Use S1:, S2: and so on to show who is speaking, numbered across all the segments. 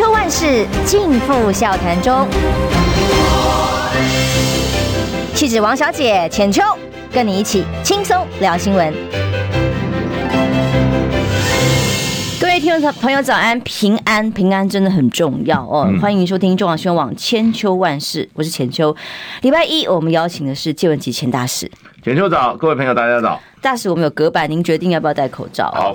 S1: 秋万事尽付笑谈中。气质王小姐浅秋，跟你一起轻松聊新闻。各位听众朋友，早安，平安，平安真的很重要哦。欢迎收听中广新闻网千秋万事，我是浅秋。礼拜一我们邀请的是借文汲钱大使。
S2: 浅秋早，各位朋友大家早。
S1: 大使，我们有隔板，您决定要不要戴口罩？
S2: 好。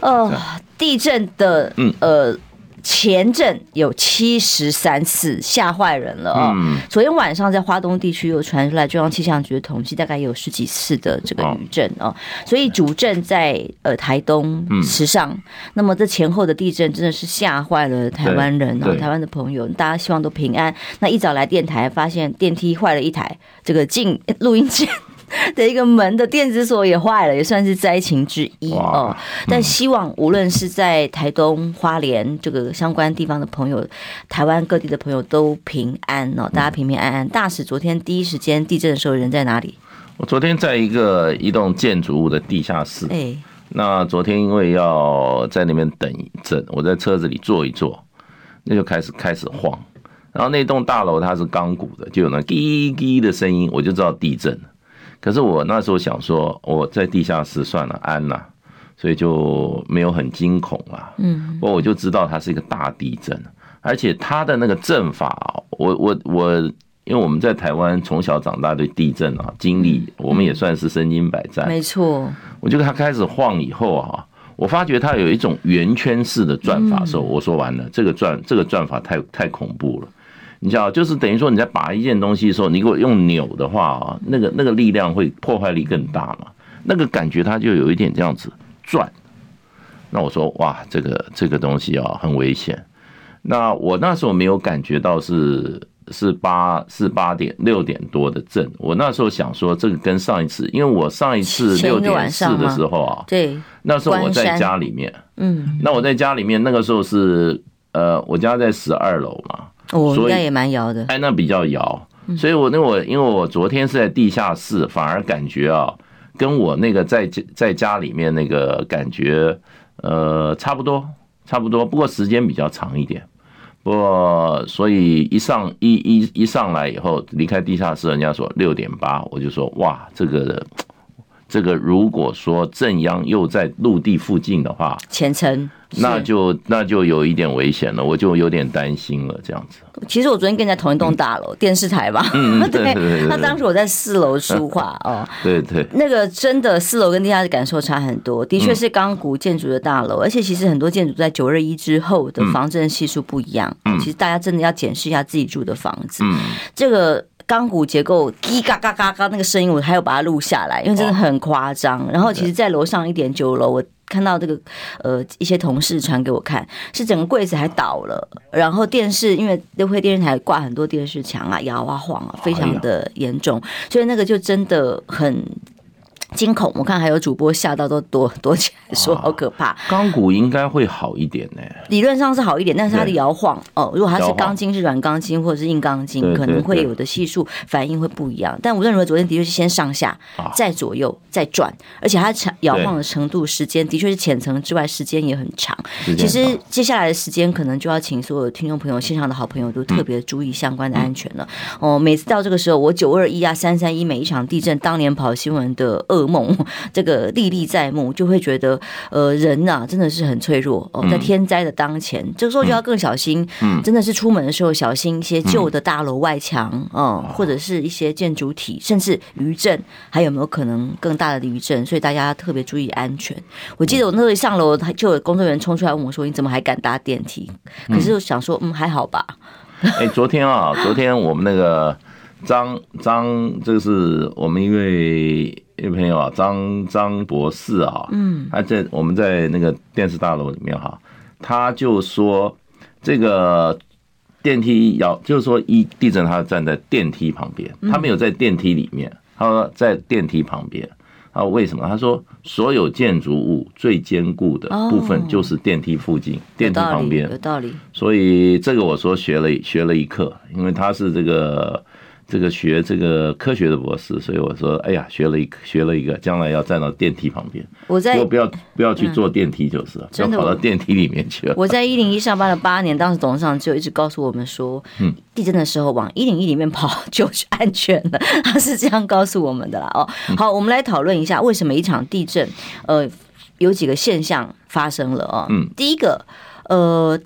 S1: 呃，地震的，嗯，呃。前阵有七十三次，吓坏人了啊！昨天晚上在花东地区又传出来，中央气象局的统计大概有十几次的这个余震哦，所以主震在呃台东池上。那么这前后的地震真的是吓坏了台湾人啊，台湾的朋友，大家希望都平安。那一早来电台，发现电梯坏了一台，这个进录音间。的一个门的电子锁也坏了，也算是灾情之一哦。但希望无论是在台东、花莲这个相关地方的朋友，台湾各地的朋友都平安哦，大家平平安安。大使昨天第一时间地震的时候人在哪里？
S2: 我昨天在一个一栋建筑物的地下室。哎，那昨天因为要在那边等一阵，我在车子里坐一坐，那就开始开始晃。然后那栋大楼它是钢骨的，就有那滴滴的声音，我就知道地震了。可是我那时候想说，我在地下室算了安了，所以就没有很惊恐啊。嗯，不过我就知道它是一个大地震，而且它的那个震法，我我我，因为我们在台湾从小长大，对地震啊经历，我们也算是身经百战。没错，我觉得它开始晃以后啊，我发觉它有一种圆圈式的转法的时候，我说完了，这个转这个转法太太恐怖了。你知道，就是等于说你在拔一件东西的时候，你如果用扭的话啊，那个那个力量会破坏力更大嘛。那个感觉它就有一点这样子转。那我说哇，这个这个东西啊很危险。那我那时候没有感觉到是是八是八点六点多的震。我那时候想说，这个跟上一次，因为我上一次六点四的时候啊，对，那时候我在家里面，嗯，那我在家里面那个时候是呃，我家在十二楼嘛。我应该也蛮摇的，哎，那比较摇，所以我那我因为我昨天是在地下室，反而感觉啊，跟我那个在在家里面那个感觉，呃，差不多，差不多，不过时间比较长一点，不过所以一上一一一上来以后离开地下室，人家说六点八，我就说哇，这个这个如果说正央又在陆地附近的话，前程。那就那就有一点危险了，我就有点担心了，这样子。其实我昨天跟你在同一栋大楼，电视台吧。嗯，对 对对。那当时我在四楼书画哦。对对。那个真的四楼跟地下的感受差很多，的确是钢骨建筑的大楼，而且其实很多建筑在九二一之后的防震系数不一样。嗯。其实大家真的要检视一下自己住的房子。嗯。这个钢骨结构滴嘎嘎嘎嘎那个声音，我还要把它录下来，因为真的很夸张。然后其实，在楼上一点九楼，我。看到这个，呃，一些同事传给我看，是整个柜子还倒了，然后电视因为都会电视台挂很多电视墙啊，摇啊晃啊，非常的严重，所以那个就真的很。惊恐，我看还有主播吓到都躲躲起来，说好可怕。钢骨应该会好一点呢？理论上是好一点，但是它的摇晃哦，如果它是钢筋是软钢筋或者是硬钢筋，可能会有的系数反应会不一样。但无论如何，昨天的确是先上下，再左右，再转，而且它摇晃的程度、时间的确是浅层之外，时间也很长。其实接下来的时间，可能就要请所有听众朋友、线上的好朋友都特别注意相关的安全了。哦，每次到这个时候，我九二一啊、三三一每一场地震，当年跑新闻的噩梦，这个历历在目，就会觉得，呃，人呐、啊，真的是很脆弱哦。在天灾的当前，这个时候就要更小心。嗯，真的是出门的时候小心一些旧的大楼外墙，嗯，或者是一些建筑体，甚至余震，还有没有可能更大的余震？所以大家特别注意安全。我记得我那时候一上楼，就有工作人员冲出来问我说：“你怎么还敢搭电梯？”可是我想说，嗯，还好吧。哎，昨天啊，昨天我们那个。张张，这个是我们一位一位朋友啊，张张博士啊，嗯，他在我们在那个电视大楼里面哈，他就说这个电梯要，就是说一地震，他站在电梯旁边，他没有在电梯里面，他说在电梯旁边，他说为什么？他说所有建筑物最坚固的部分就是电梯附近，电梯旁边，有道理。所以这个我说学了学了一课，因为他是这个。这个学这个科学的博士，所以我说，哎呀，学了一个学了一个，将来要站到电梯旁边。
S1: 我在
S2: 不要不要去坐电梯就是了，要跑到电梯里面去了。
S1: 我在一零一上班了八年，当时董事长就一直告诉我们说，嗯，地震的时候往一零一里面跑就是安全的，他 是这样告诉我们的啦。哦，好，我们来讨论一下为什么一场地震，呃，有几个现象发生了啊？嗯，第一个，呃。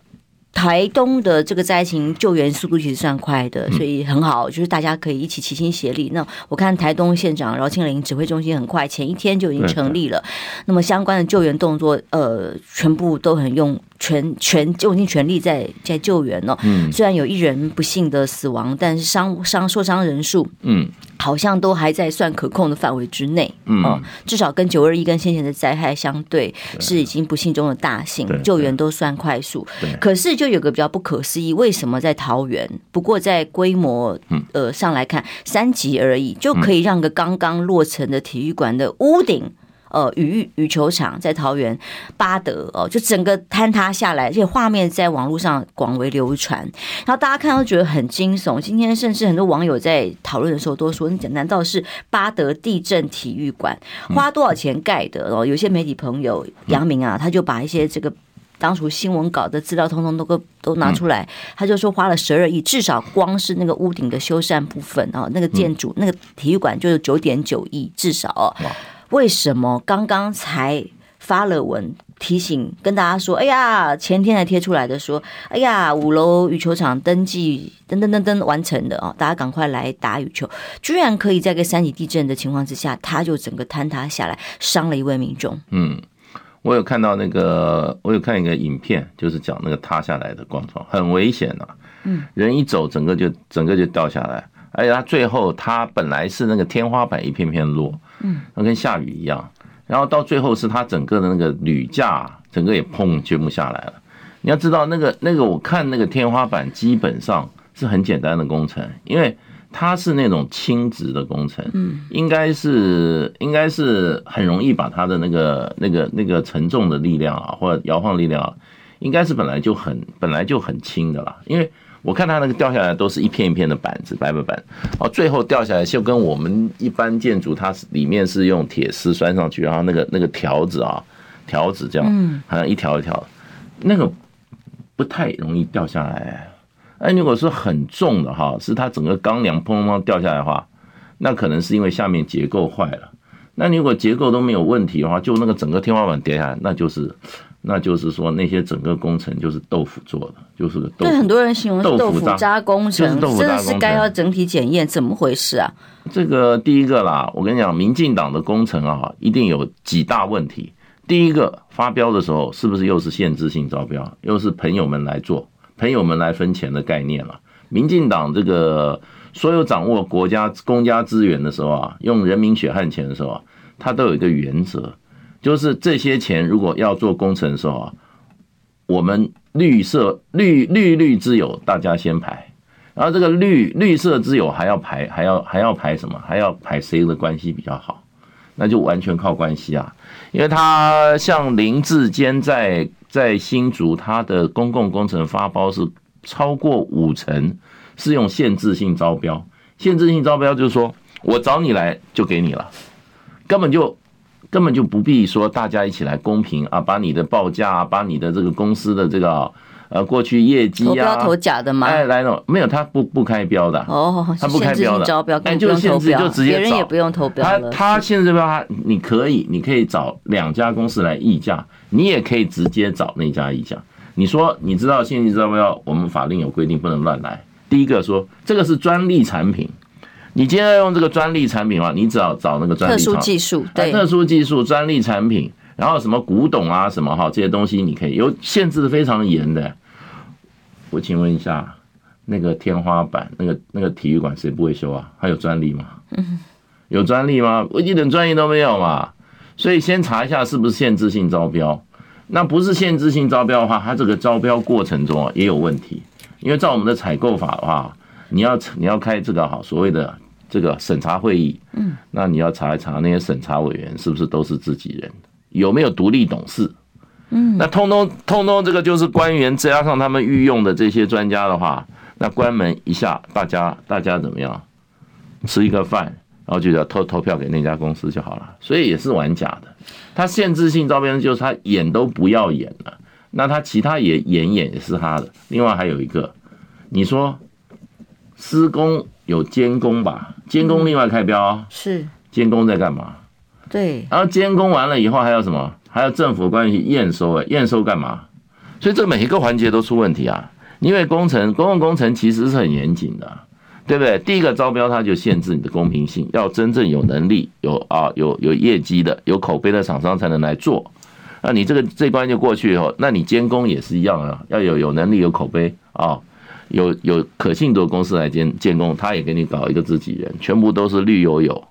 S1: 台东的这个灾情救援速度其实算快的，所以很好，就是大家可以一起齐心协力。那我看台东县长饶庆林指挥中心很快，前一天就已经成立了。那么相关的救援动作，呃，全部都很用。全全用尽全力在在救援呢。嗯，虽然有一人不幸的死亡，但是伤伤受伤人数，嗯，好像都还在算可控的范围之内。嗯，至少跟九二一跟先前的灾害相对，是已经不幸中的大幸，救援都算快速。可是就有个比较不可思议，为什么在桃园？不过在规模呃上来看，三级而已，就可以让个刚刚落成的体育馆的屋顶。呃，羽羽球场在桃园巴德哦，就整个坍塌下来，而且画面在网络上广为流传，然后大家看到觉得很惊悚。今天甚至很多网友在讨论的时候都说：“你难道是巴德地震体育馆花多少钱盖的？”哦，有些媒体朋友杨明啊，他就把一些这个当初新闻稿的资料通通都都拿出来，他就说花了十二亿，至少光是那个屋顶的修缮部分哦，那个建筑那个体育馆就是九点九亿，至少哦。为什么刚刚才发了文提醒跟大家说？哎呀，前天才贴出来的说，哎呀，五楼羽球场登记噔噔噔噔完成的哦，大家赶快来打羽球。居然可以在个三级地震的情况之下，它就整个坍塌下来，伤了一位民众。
S2: 嗯，我有看到那个，我有看一个影片，就是讲那个塌下来的状况，很危险呐。嗯，人一走，整个就整个就掉下来，而且它最后它本来是那个天花板一片片落。嗯，那跟下雨一样，然后到最后是他整个的那个铝架，整个也砰全部下来了。你要知道，那个那个我看那个天花板基本上是很简单的工程，因为它是那种轻质的工程，嗯，应该是应该是很容易把它的那个那个那个承重的力量啊，或者摇晃力量啊，应该是本来就很本来就很轻的啦，因为。我看它那个掉下来都是一片一片的板子，白板板，哦，最后掉下来就跟我们一般建筑，它是里面是用铁丝拴上去，然后那个那个条子啊，条子这样，好像一条一条，那个不太容易掉下来。哎，如果说很重的哈，是它整个钢梁砰砰砰掉下来的话，那可能是因为下面结构坏了。那如果结构都没有问题的话，就那个整个天花板跌下来，那就是。那就是说，那些整个工程就是豆腐做的，就是个豆腐。
S1: 对很多人形容是豆腐渣工程，真的是该要整体检验，怎么回事啊？
S2: 这个第一个啦，我跟你讲，民进党的工程啊，一定有几大问题。第一个，发标的时候是不是又是限制性招标，又是朋友们来做，朋友们来分钱的概念了？民进党这个所有掌握国家公家资源的时候啊，用人民血汗钱的时候啊，他都有一个原则。就是这些钱如果要做工程的时候啊，我们绿色绿绿绿之友大家先排，然后这个绿绿色之友还要排，还要还要排什么？还要排谁的关系比较好？那就完全靠关系啊！因为他像林志坚在在新竹，他的公共工程发包是超过五成是用限制性招标，限制性招标就是说我找你来就给你了，根本就。根本就不必说大家一起来公平啊，把你的报价啊，把你的这个公司的这个呃过去业绩啊，
S1: 投标投假的吗？
S2: 哎，来了没有？他不不开标的哦，他不开标的，招标，哎，就限制就直接找，别
S1: 人也不用投标
S2: 他他限制标，他你可以，你可以找两家公司来议价，你也可以直接找那家议价。你说你知道限制招标，我们法令有规定不能乱来。第一个说这个是专利产品。你今天要用这个专利产品的话，你只要找那个专利特
S1: 殊技术，对，
S2: 特殊技术专利产品，然后什么古董啊什么哈这些东西，你可以有限制的非常严的。我请问一下，那个天花板，那个那个体育馆谁不会修啊？还有专利吗？嗯 有专利吗？我一点专利都没有嘛。所以先查一下是不是限制性招标。那不是限制性招标的话，它这个招标过程中啊也有问题，因为照我们的采购法的话，你要你要开这个好所谓的。这个审查会议，嗯，那你要查一查那些审查委员是不是都是自己人，有没有独立董事，嗯，那通通通通这个就是官员再加上他们御用的这些专家的话，那关门一下，大家大家怎么样？吃一个饭，然后就要投投票给那家公司就好了。所以也是玩假的。他限制性招标就是他演都不要演了，那他其他也演演也是他的。另外还有一个，你说施工有监工吧？监工另外开标
S1: 是
S2: 监工在干嘛？
S1: 对，
S2: 然后监工完了以后还有什么？还有政府关系验收哎，验收干嘛？所以这每一个环节都出问题啊！因为工程公共工程其实是很严谨的，对不对？第一个招标它就限制你的公平性，要真正有能力、有啊有有业绩的、有口碑的厂商才能来做。那你这个这关就过去以后，那你监工也是一样啊，要有有能力、有口碑啊，有有可信度的公司来监监工，他也给你搞一个自己人，全部都是绿油油。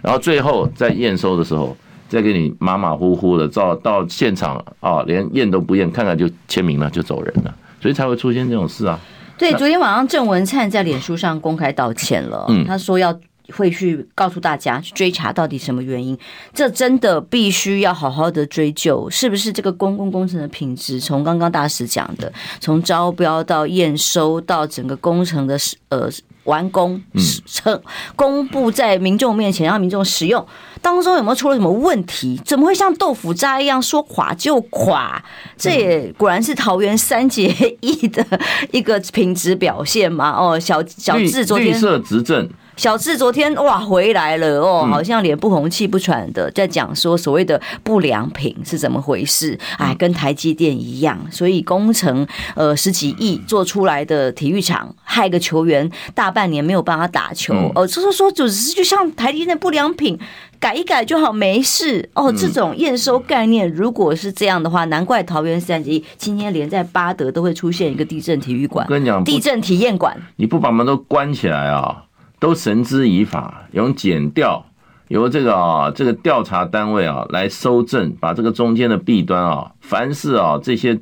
S2: 然后最后在验收的时候，再给你马马虎虎的照到现场啊，连验都不验，看看就签名了就走人了，所以才会出现这种事啊。
S1: 对，昨天晚上郑文灿在脸书上公开道歉了，嗯他说要会去告诉大家去追查到底什么原因，这真的必须要好好的追究，是不是这个公共工程的品质？从刚刚大使讲的，从招标到验收到整个工程的呃。完工成公布在民众面前，让民众使用当中有没有出了什么问题？怎么会像豆腐渣一样说垮就垮？这也果然是桃园三结义的一个品质表现嘛？哦，小小智昨天绿
S2: 色执政。
S1: 小智昨天哇回来了哦，好像脸不红气不喘的，在讲说所谓的不良品是怎么回事？哎，跟台积电一样，所以工程呃十几亿做出来的体育场，害个球员大半年没有办法打球哦，就是说就只是就像台积电不良品改一改就好没事哦。这种验收概念如果是这样的话，难怪桃园三结义今天连在巴德都会出现一个地震体育馆，跟你讲地震体验馆，
S2: 你不把门都关起来啊？都绳之以法，用检调，由这个啊这个调查单位啊来搜证，把这个中间的弊端啊，凡是啊这些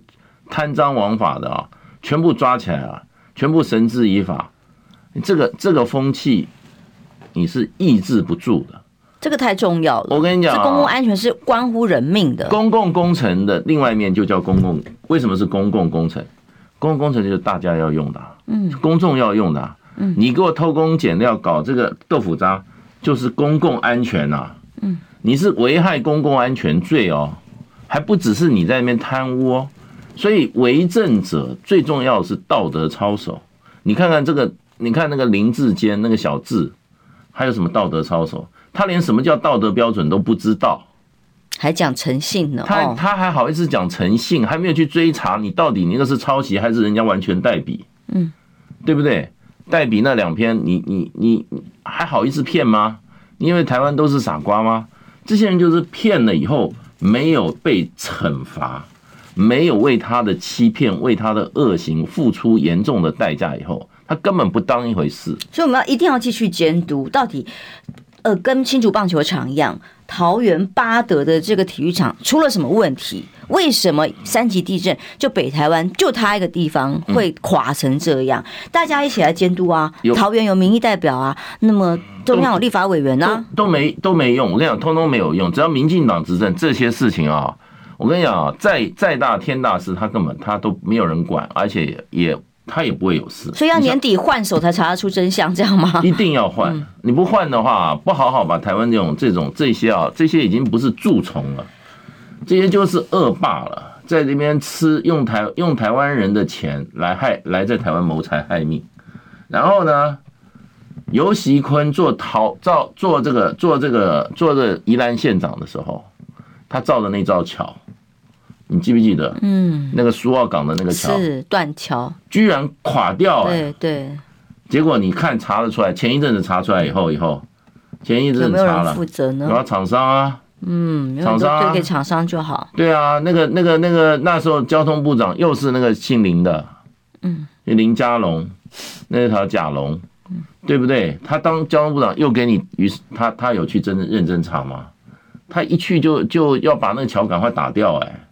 S2: 贪赃枉法的啊，全部抓起来啊，全部绳之以法。这个这个风气你是抑制不住的，
S1: 这个太重要了。
S2: 我跟你讲，
S1: 这公共安全是关乎人命的。
S2: 公共工程的另外一面就叫公共，为什么是公共工程？公共工程就是大家要用的，嗯，公众要用的。你给我偷工减料搞这个豆腐渣，就是公共安全呐！嗯，你是危害公共安全罪哦，还不只是你在那边贪污哦。所以为政者最重要的是道德操守。你看看这个，你看那个林志坚那个小智，还有什么道德操守？他连什么叫道德标准都不知道，
S1: 还讲诚信呢？
S2: 他他还好意思讲诚信，还没有去追查你到底你那个是抄袭还是人家完全代笔？嗯，对不对？代笔那两篇，你你你还好意思骗吗？因为台湾都是傻瓜吗？这些人就是骗了以后没有被惩罚，没有为他的欺骗、为他的恶行付出严重的代价以后，他根本不当一回事。
S1: 所以我们要一定要继续监督，到底呃跟新竹棒球场一样。桃园八德的这个体育场出了什么问题？为什么三级地震就北台湾就他一个地方会垮成这样？大家一起来监督啊！桃园有民意代表啊，那么中央有立法委员啊，
S2: 都没都没用。我跟你讲，通通没有用。只要民进党执政，这些事情啊，我跟你讲啊，再再大天大事，他根本他都没有人管，而且也。他也不会有事，
S1: 所以要年底换手才查得出真相，这样吗？
S2: 一定要换，你不换的话，不好好把台湾这种这种这些啊，这些已经不是蛀虫了，这些就是恶霸了，在这边吃用台用台湾人的钱来害来在台湾谋财害命，然后呢，尤习坤做陶造做这个做这个做这个宜兰县长的时候，他造的那造桥。你记不记得？嗯，那个苏澳港的那个桥
S1: 是断桥，
S2: 居然垮掉了。
S1: 对对。
S2: 结果你看查得出来，前一阵子查出来以后，以后前一阵子查了，有没有人
S1: 负责呢？
S2: 然后，厂商啊，
S1: 嗯，
S2: 厂商
S1: 对给厂商就好。
S2: 对啊，那个那个那个那时候交通部长又是那个姓林的，嗯，林佳龙，那条甲龙，对不对？他当交通部长又给你，于是他他有去真的认真查吗？他一去就就要把那个桥赶快打掉，哎。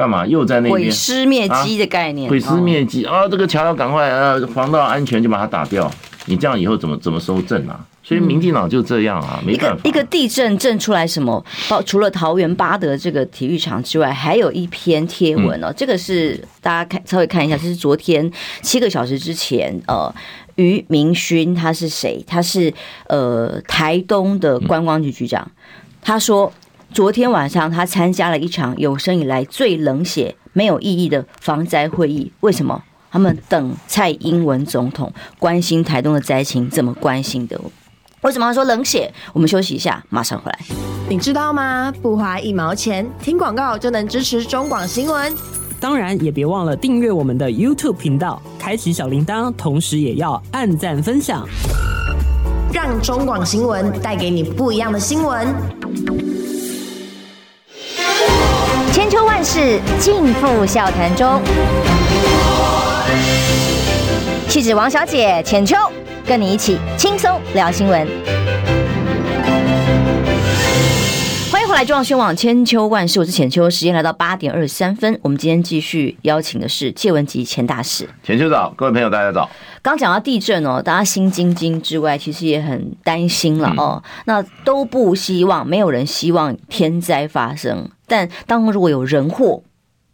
S2: 干嘛又在那边毁
S1: 尸灭迹的概念？
S2: 毁尸灭迹啊！这个桥要赶快呃，防盗安全就把它打掉。你这样以后怎么怎么收证啊？所以民进党就这样啊，没办法。
S1: 一个一个地震震出来什么？包除了桃园八德这个体育场之外，还有一篇贴文哦。这个是大家看稍微看一下，这是昨天七个小时之前呃。于明勋他是谁？他是呃台东的观光局局长。他说，昨天晚上他参加了一场有生以来最冷血、没有意义的防灾会议。为什么？他们等蔡英文总统关心台东的灾情，怎么关心的？为什么要说冷血？我们休息一下，马上回来。
S3: 你知道吗？不花一毛钱，听广告就能支持中广新闻。
S4: 当然，也别忘了订阅我们的 YouTube 频道，开启小铃铛，同时也要按赞分享，
S3: 让中广新闻带给你不一样的新
S1: 闻。万世尽付笑谈中，气质王小姐浅秋，跟你一起轻松聊新闻。后来，中央宣网千秋万世，我是浅秋。时间来到八点二十三分，我们今天继续邀请的是谢文吉前大使。
S2: 浅秋早，各位朋友大家早。
S1: 刚讲到地震哦，大家心惊惊之外，其实也很担心了哦。那都不希望，没有人希望天灾发生。但当如果有人祸，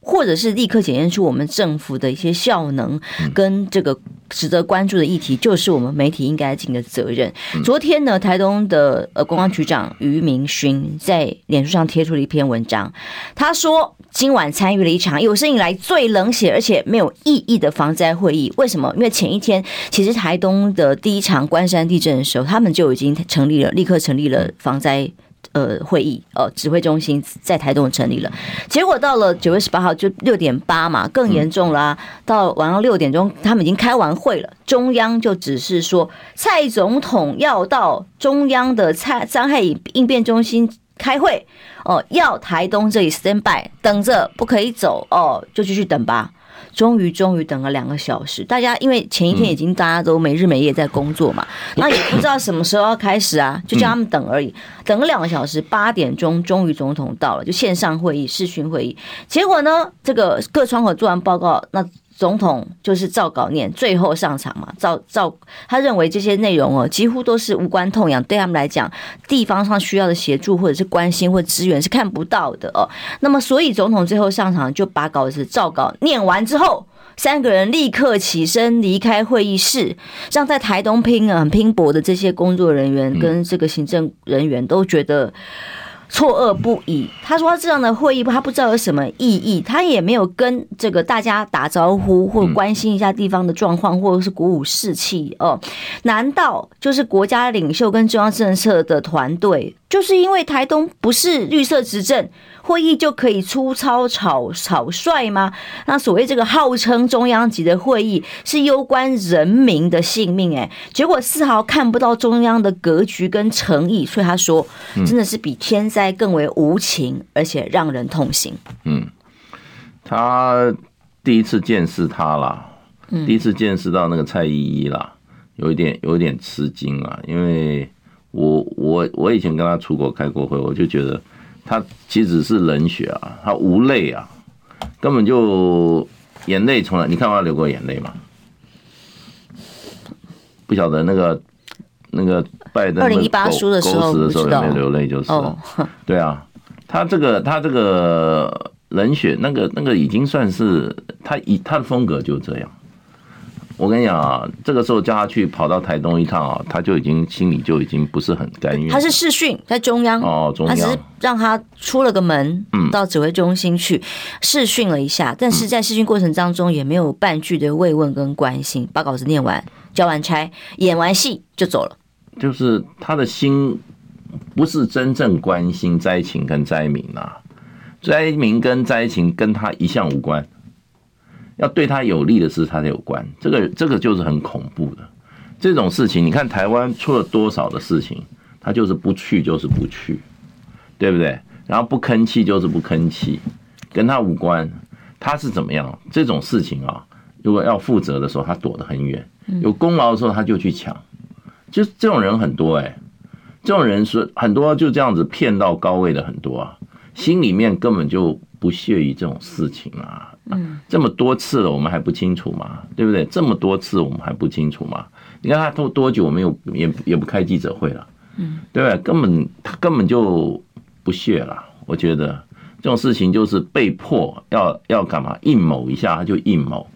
S1: 或者是立刻检验出我们政府的一些效能跟这个值得关注的议题，就是我们媒体应该尽的责任。昨天呢，台东的呃观光局长于明勋在脸书上贴出了一篇文章，他说今晚参与了一场有生以来最冷血而且没有意义的防灾会议。为什么？因为前一天其实台东的第一场关山地震的时候，他们就已经成立了，立刻成立了防灾。呃，会议呃，指挥中心在台东成立了，结果到了九月十八号就六点八嘛，更严重啦、到晚上六点钟，他们已经开完会了，中央就只是说蔡总统要到中央的灾灾害应变中心开会哦，要台东这里 stand by 等着，不可以走哦，就继续等吧。终于，终于等了两个小时。大家因为前一天已经大家都没日没夜在工作嘛，那也不知道什么时候要开始啊，就叫他们等而已。等了两个小时，八点钟终于总统到了，就线上会议、视讯会议。结果呢，这个各窗口做完报告，那。总统就是照稿念，最后上场嘛，照照他认为这些内容哦，几乎都是无关痛痒，对他们来讲，地方上需要的协助或者是关心或资源是看不到的哦。那么，所以总统最后上场就把稿子照稿念完之后，三个人立刻起身离开会议室，让在台东拼啊很拼搏的这些工作人员跟这个行政人员都觉得。错愕不已。他说他这样的会议，他不知道有什么意义，他也没有跟这个大家打招呼，或关心一下地方的状况，或者是鼓舞士气哦。难道就是国家领袖跟中央政策的团队，就是因为台东不是绿色执政？会议就可以粗糙草草率吗？那所谓这个号称中央级的会议是攸关人民的性命，哎，结果丝毫看不到中央的格局跟诚意，所以他说，真的是比天灾更为无情，而且让人痛心。
S2: 嗯，他第一次见识他了，第一次见识到那个蔡依依了，有一点有一点吃惊啊，因为我我我以前跟他出国开过会，我就觉得。他其实是冷血啊，他无泪啊，根本就眼泪从来，你看他流过眼泪吗？不晓得那个那个拜登二零一八输的时候有没有流泪，就是 对啊，他这个他这个冷血，那个那个已经算是他以他的风格就这样。我跟你讲啊，这个时候叫他去跑到台东一趟啊，他就已经心里就已经不是很甘愿。
S1: 他是试训在中央哦，中央，他只是让他出了个门，到指挥中心去试训了一下，但是在试训过程当中也没有半句的慰问跟关心，把稿子念完、交完差、演完戏就走了。
S2: 就是他的心不是真正关心灾情跟灾民啊，灾民跟灾情跟他一向无关。要对他有利的事，他才有关。这个这个就是很恐怖的这种事情。你看台湾出了多少的事情，他就是不去就是不去，对不对？然后不吭气就是不吭气，跟他无关。他是怎么样？这种事情啊，如果要负责的时候，他躲得很远；有功劳的时候，他就去抢。就这种人很多哎，这种人是很多就这样子骗到高位的很多啊，心里面根本就不屑于这种事情啊。嗯，这么多次了，我们还不清楚吗？对不对？这么多次，我们还不清楚吗？你看他多多久没有也也不开记者会了，嗯，对不对？根本他根本就不屑了。我觉得这种事情就是被迫要要干嘛？阴谋一下他就阴谋，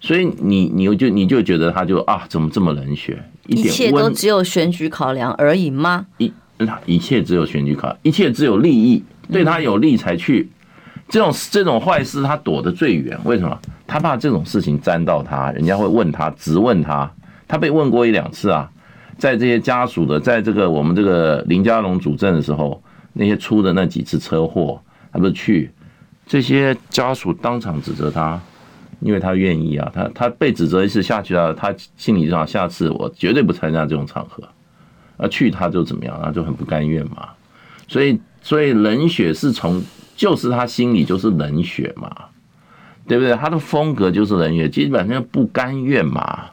S2: 所以你你就你就觉得他就啊，怎么这么冷血？
S1: 一切都只有选举考量而已吗？
S2: 一一切只有选举考，一切只有利益，对他有利才去。这种这种坏事他躲得最远，为什么？他怕这种事情沾到他，人家会问他，直问他。他被问过一两次啊，在这些家属的，在这个我们这个林家龙主政的时候，那些出的那几次车祸，他不是去，这些家属当场指责他，因为他愿意啊，他他被指责一次下去了，他心里上下次我绝对不参加这种场合，啊去他就怎么样，他就很不甘愿嘛，所以所以冷血是从就是他心里就是冷血嘛，对不对？他的风格就是冷血，基本上不甘愿嘛。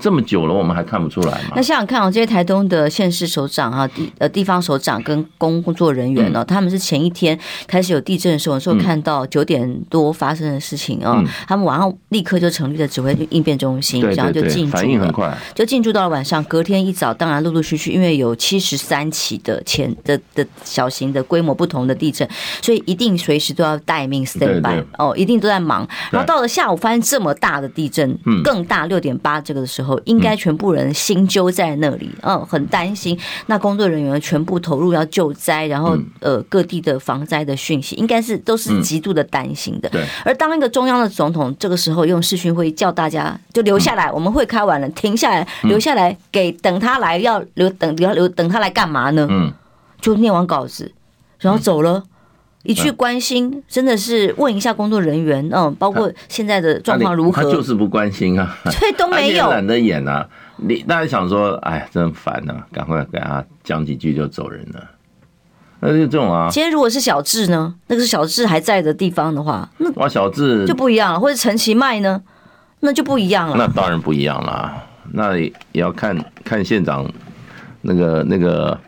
S2: 这么久了，我们还看不出来吗？
S1: 那想想看哦，这些台东的县市首长哈，地呃地方首长跟工作人员呢，他们是前一天开始有地震的时候，时候看到九点多发生的事情啊，他们晚上立刻就成立了指挥应变中心，然后就进驻，
S2: 反应很快，
S1: 就进驻到了晚上。隔天一早，当然陆陆续续，因为有七十三起的前的的小型的规模不同的地震，所以一定随时都要待命 stand by 哦，一定都在忙。然后到了下午，发现这么大的地震，更大六点八这个的时候。应该全部人心揪在那里，嗯，很担心。那工作人员全部投入要救灾，然后呃，各地的防灾的讯息，应该是都是极度的担心的。对。而当一个中央的总统这个时候用视讯会议叫大家就留下来，我们会开完了，停下来，留下来给等他来要留等要留等他来干嘛呢？嗯，就念完稿子，然后走了。一去关心，真的是问一下工作人员，嗯，包括现在的状况如何？
S2: 他就是不关心啊，
S1: 所以都没有，
S2: 懒得演啊。你大家想说，哎，真烦啊，赶快给他讲几句就走人了。那就这种啊。
S1: 今天如果是小智呢？那个是小智还在的地方的话，那
S2: 哇，小智
S1: 就不一样了。或者陈其迈呢？那就不一样了。
S2: 那当然不一样啦。那也要看看县长那个那个。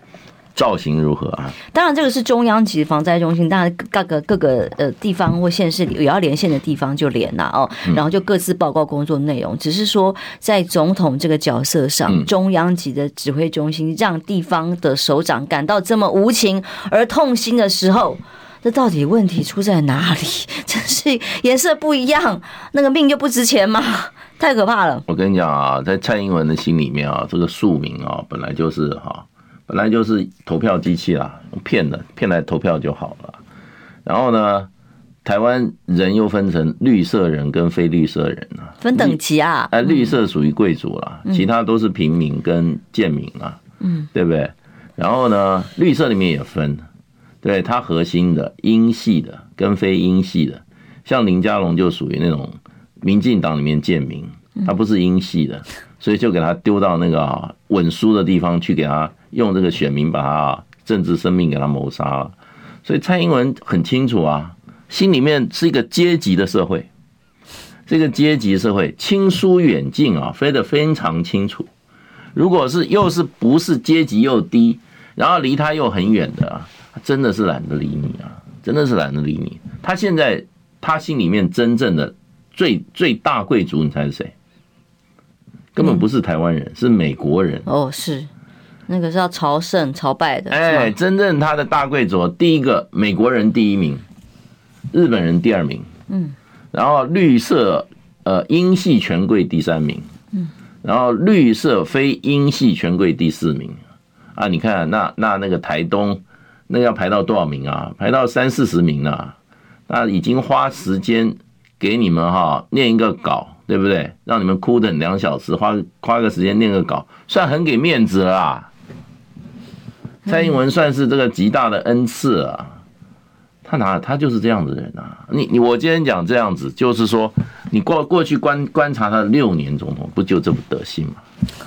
S2: 造型如何啊？
S1: 当然，这个是中央级防灾中心，当然各个各个呃地方或县市里也要连线的地方就连了哦，然后就各自报告工作内容。只是说，在总统这个角色上，中央级的指挥中心让地方的首长感到这么无情而痛心的时候，这到底问题出在哪里？真是颜色不一样，那个命就不值钱吗？太可怕了！
S2: 我跟你讲啊，在蔡英文的心里面啊，这个庶民啊，本来就是哈。本来就是投票机器啦，骗的骗来投票就好了。然后呢，台湾人又分成绿色人跟非绿色人啊，
S1: 分等级啊。
S2: 哎，绿色属于贵族啦，其他都是平民跟贱民啊，嗯，对不对？然后呢，绿色里面也分，对它核心的英系的跟非英系的，像林佳龙就属于那种民进党里面贱民，他不是英系的，所以就给他丢到那个啊稳输的地方去给他。用这个选民把他政治生命给他谋杀了，所以蔡英文很清楚啊，心里面是一个阶级的社会，这个阶级社会亲疏远近啊，分得非常清楚。如果是又是不是阶级又低，然后离他又很远的，真的是懒得理你啊，真的是懒得理你。他现在他心里面真正的最最大贵族，你猜是谁？根本不是台湾人，是美国人。
S1: 哦，是。那个是要朝圣朝拜的，
S2: 哎，真正他的大贵族，第一个美国人第一名，日本人第二名，嗯，然后绿色呃英系权贵第三名，嗯，然后绿色非英系权贵第四名，啊，你看那那那个台东，那要排到多少名啊？排到三四十名啊，那已经花时间给你们哈念一个稿，对不对？让你们哭等两小时，花花个时间念个稿，算很给面子了啦。蔡英文算是这个极大的恩赐啊，他哪他就是这样的人啊！你你我今天讲这样子，就是说你过过去观观察他六年总统，不就这么德性吗？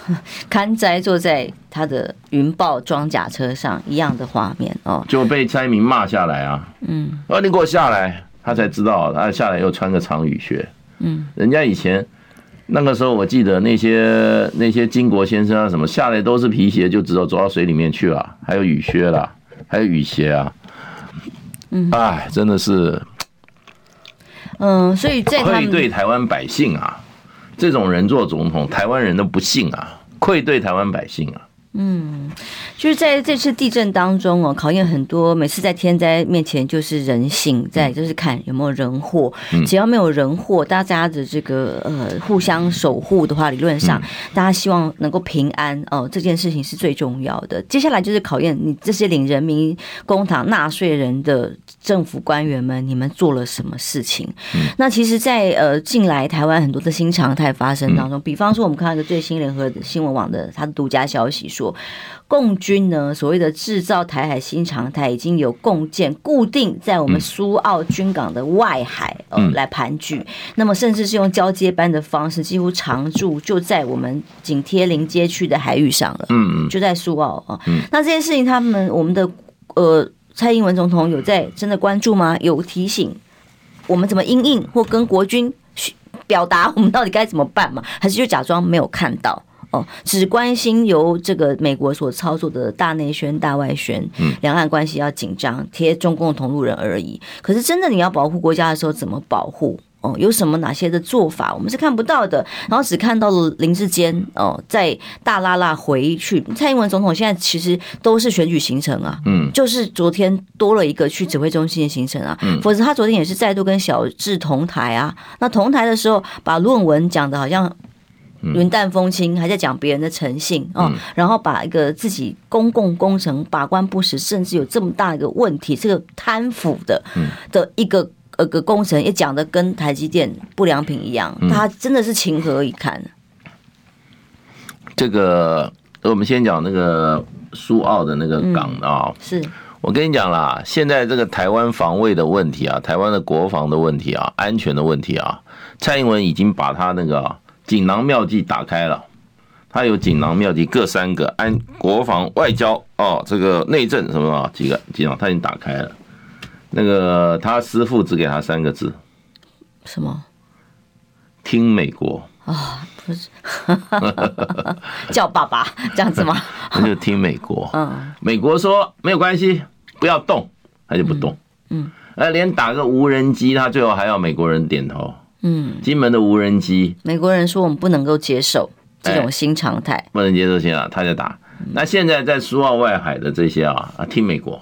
S1: 看灾坐在他的云豹装甲车上一样的画面哦，
S2: 就被蔡明骂下来啊！嗯，啊你给我下来，他才知道他下来又穿个长雨靴，嗯，人家以前。那个时候我记得那些那些经国先生啊什么下来都是皮鞋，就只有走到水里面去了，还有雨靴啦，还有雨鞋啊，嗯，哎，真的是，
S1: 嗯，所以这
S2: 愧对台湾百姓啊，这种人做总统，台湾人都不信啊，愧对台湾百姓啊，
S1: 嗯，就是在这次地震当中哦，考验很多。每次在天灾面前，就是人性，在就是看有没有人祸。只要没有人祸，大家的这个呃互相守护的话，理论上大家希望能够平安哦，这件事情是最重要的。接下来就是考验你这些领人民公堂纳税人的政府官员们，你们做了什么事情？那其实，在呃近来台湾很多的新常态发生当中，比方说我们看到一个最新联合新闻网的它的独家消息说。共军呢，所谓的制造台海新常态，已经有共建固定在我们苏澳军港的外海呃来盘踞，那么甚至是用交接班的方式，几乎常驻就在我们紧贴临街区的海域上了。嗯嗯，就在苏澳啊。那这件事情，他们我们的呃蔡英文总统有在真的关注吗？有提醒我们怎么应应，或跟国军表达我们到底该怎么办吗？还是就假装没有看到？哦只关心由这个美国所操作的大内宣、大外宣，两岸关系要紧张，贴中共同路人而已。可是真的你要保护国家的时候，怎么保护？哦，有什么哪些的做法，我们是看不到的。然后只看到了林志坚哦，在大拉拉回去。蔡英文总统现在其实都是选举行程啊，嗯，就是昨天多了一个去指挥中心的行程啊，嗯否则他昨天也是再度跟小智同台啊。那同台的时候，把论文讲的好像。云淡风轻，还在讲别人的诚信啊，然后把一个自己公共工程把关不实，甚至有这么大一个问题，这个贪腐的的一个呃个工程，也讲的跟台积电不良品一样，他真的是情何以堪？
S2: 这个我们先讲那个苏澳的那个港啊，
S1: 是
S2: 我跟你讲啦，现在这个台湾防卫的问题啊，台湾的国防的问题啊，安全的问题啊，蔡英文已经把他那个。锦囊妙计打开了，他有锦囊妙计各三个，安国防外交哦，这个内政什么几个几种，他已经打开了。那个他师傅只给他三个字，
S1: 什么？
S2: 听美国
S1: 啊、哦？不是，叫爸爸这样子吗？
S2: 那就听美国。嗯，美国说没有关系，不要动，他就不动。嗯，哎，连打个无人机，他最后还要美国人点头。嗯，金门的无人机，
S1: 美国人说我们不能够接受这种新常态，
S2: 不能接受新啊，他就打。那现在在苏澳外海的这些啊啊，听美国，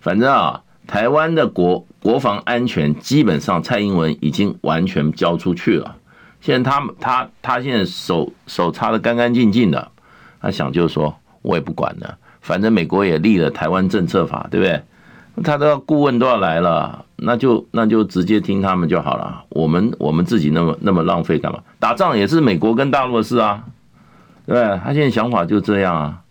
S2: 反正啊，台湾的国国防安全基本上蔡英文已经完全交出去了。现在他他他现在手手擦得干干净净的，他想就是说我也不管了，反正美国也立了台湾政策法，对不对？他的顾问都要来了，那就那就直接听他们就好了。我们我们自己那么那么浪费干嘛？打仗也是美国跟大陆的事啊，对？他现在想法就这样啊。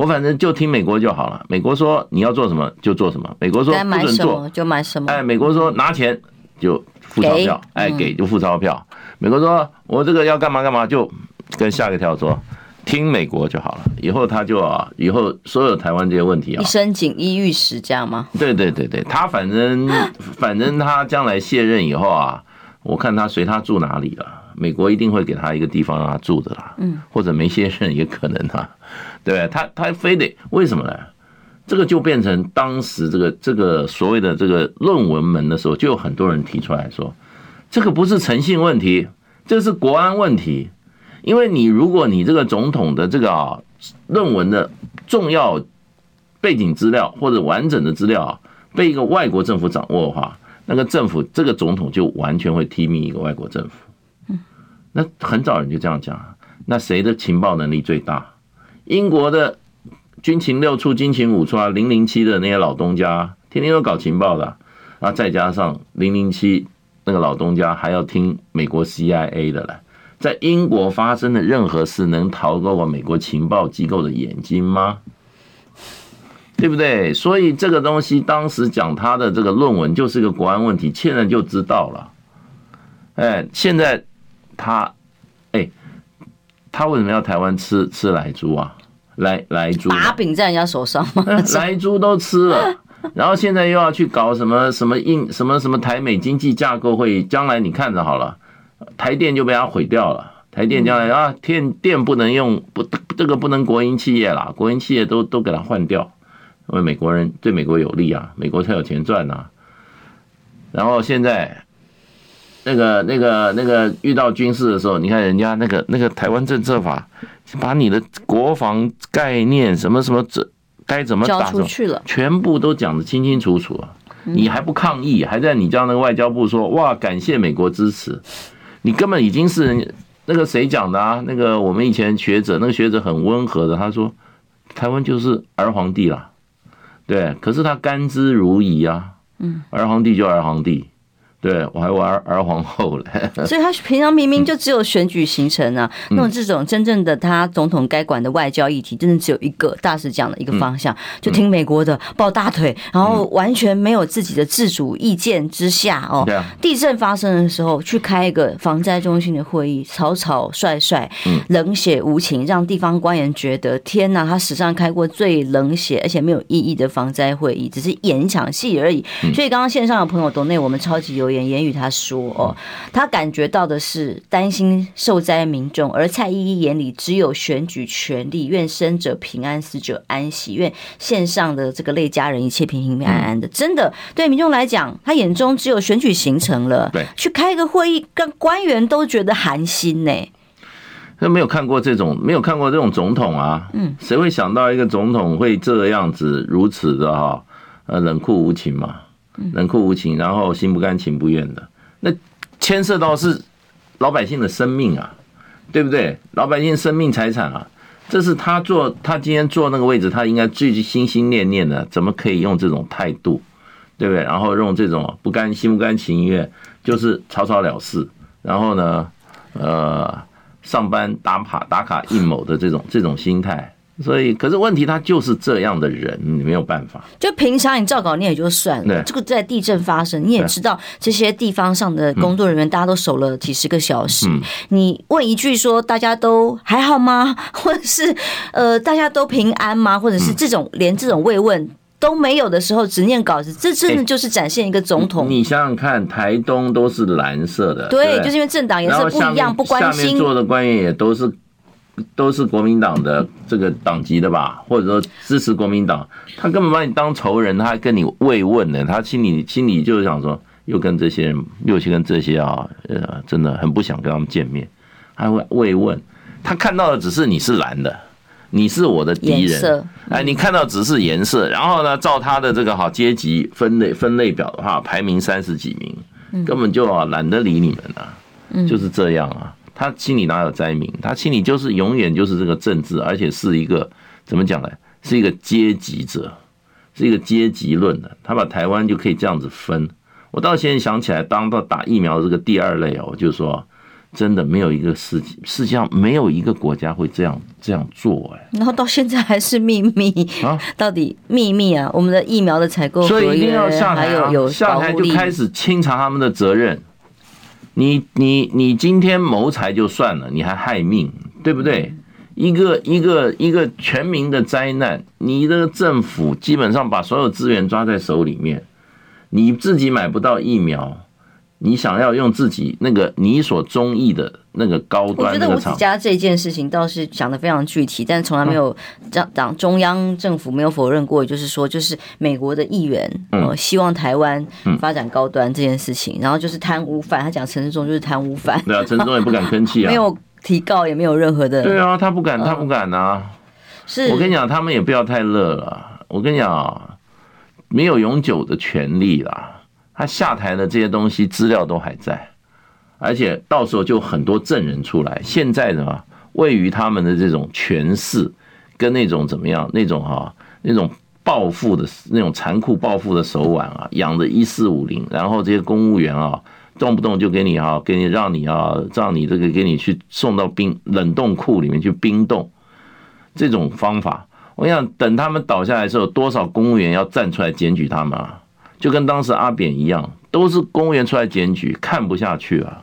S2: 我反正就听美国就好了。美国说你要做什么就做什么，美国说不准做
S1: 就买什么。
S2: 哎，美国说拿钱就付钞票，哎，给就付钞票。美国说我这个要干嘛干嘛，就跟下一个跳说。听美国就好了，以后他就啊，以后所有台湾这些问题啊，
S1: 一生锦衣玉食这样吗？
S2: 对对对对，他反正反正他将来卸任以后啊，我看他随他住哪里了，美国一定会给他一个地方让他住的啦，嗯，或者梅先生也可能啊，对，他他非得为什么呢？这个就变成当时这个这个所谓的这个论文门的时候，就有很多人提出来说，这个不是诚信问题，这是国安问题。因为你如果你这个总统的这个啊论文的重要背景资料或者完整的资料啊被一个外国政府掌握的话，那个政府这个总统就完全会提名一个外国政府。那很早人就这样讲，那谁的情报能力最大？英国的军情六处、军情五处啊，零零七的那些老东家，天天都搞情报的啊，再加上零零七那个老东家还要听美国 CIA 的了。在英国发生的任何事能逃过我美国情报机构的眼睛吗？对不对？所以这个东西当时讲他的这个论文就是个国安问题，现在就知道了。哎，现在他，哎，他为什么要台湾吃吃莱猪啊？莱莱猪
S1: 把柄在人家手上吗？
S2: 莱猪都吃了，然后现在又要去搞什么什么印什么什么台美经济架构会议，将来你看着好了。台电就被他毁掉了。台电将来啊，电电不能用，不，这个不能国营企业啦，国营企业都都给他换掉，因为美国人对美国有利啊，美国才有钱赚呐。然后现在那个那个那个遇到军事的时候，你看人家那个那个台湾政策法，把你的国防概念什么什么这该怎么打出去了，全部都讲得清清楚楚啊！你还不抗议，还在你叫那个外交部说哇，感谢美国支持，你根本已经是人那个谁讲的啊？那个我们以前学者，那个学者很温和的，他说台湾就是儿皇帝了，对，可是他甘之如饴啊，嗯，儿皇帝就儿皇帝。对，我还玩儿皇后嘞，
S1: 所以他平常明明就只有选举行程啊，嗯、那种这种真正的他总统该管的外交议题，真的只有一个大使讲的一个方向，嗯、就听美国的抱大腿，然后完全没有自己的自主意见之下哦。嗯、地震发生的时候去开一个防灾中心的会议，草草率率，冷血无情，让地方官员觉得天哪，他史上开过最冷血而且没有意义的防灾会议，只是演一场戏而已。所以刚刚线上的朋友懂内我们超级有。言言语，他说：“哦，他感觉到的是担心受灾民众，而蔡依依眼里只有选举权利，愿生者平安，死者安息，愿线上的这个类家人一切平平安安的。真的，对民众来讲，他眼中只有选举行程了。对，去开一个会议，跟官员都觉得寒心呢。
S2: 那没有看过这种，没有看过这种总统啊。嗯，谁会想到一个总统会这样子，如此的哈，呃，冷酷无情嘛？”冷酷无情，然后心不甘情不愿的，那牵涉到是老百姓的生命啊，对不对？老百姓生命财产啊，这是他做，他今天坐那个位置，他应该最心心念念的，怎么可以用这种态度，对不对？然后用这种不甘心不甘情愿，就是草草了事，然后呢，呃，上班打卡打卡应某的这种这种心态。所以，可是问题他就是这样的人，你没有办法。
S1: 就平常你照稿念也就算了，这个在地震发生，你也知道这些地方上的工作人员，大家都守了几十个小时。你问一句说大家都还好吗？或者是呃大家都平安吗？或者是这种连这种慰问都没有的时候，只念稿子，这真的就是展现一个总统。
S2: 你想想看，台东都是蓝色的，
S1: 对，就是因为政党颜色不一样，不关心。
S2: 下面做的官员也都是。都是国民党的这个党籍的吧，或者说支持国民党，他根本把你当仇人，他还跟你慰问呢，他心里心里就是想说，又跟这些人，又去跟这些啊，呃，真的很不想跟他们见面，还会慰问。他看到的只是你是蓝的，你是我的敌人，哎，你看到只是颜色，然后呢，照他的这个好阶级分类分类表的话，排名三十几名，根本就啊懒得理你们了，就是这样啊。他心里哪有灾民？他心里就是永远就是这个政治，而且是一个怎么讲呢？是一个阶级者，是一个阶级论的。他把台湾就可以这样子分。我到现在想起来，当到打疫苗的这个第二类哦，我就说，真的没有一个世界世界上没有一个国家会这样这样做哎。
S1: 然后到现在还是秘密啊？到底秘密啊？我们的疫苗的采购，
S2: 所以一定要下台啊！下台就开始清查他们的责任。你你你今天谋财就算了，你还害命，对不对？一个一个一个全民的灾难，你的政府基本上把所有资源抓在手里面，你自己买不到疫苗，你想要用自己那个你所中意的。那个高端，我觉
S1: 得吴子嘉这件事情倒是讲的非常具体，但从来没有党党中央政府没有否认过，就是说，就是美国的议员呃希望台湾发展高端这件事情，然后就是贪污犯，他讲陈志忠就是贪污犯，
S2: 对啊，陈时中也不敢吭气啊，
S1: 没有提告也没有任何的，
S2: 对啊，他不敢，他不敢啊，是。我跟你讲，他们也不要太乐了，我跟你讲，没有永久的权利啦，他下台的这些东西资料都还在。而且到时候就很多证人出来。现在的嘛，位于他们的这种权势，跟那种怎么样，那种哈，那种暴富的那种残酷暴富的手腕啊，养着一四五零，然后这些公务员啊，动不动就给你哈，给你让你啊，让你这个给你去送到冰冷冻库里面去冰冻，这种方法，我想等他们倒下来的时候，多少公务员要站出来检举他们啊？就跟当时阿扁一样，都是公务员出来检举，看不下去啊。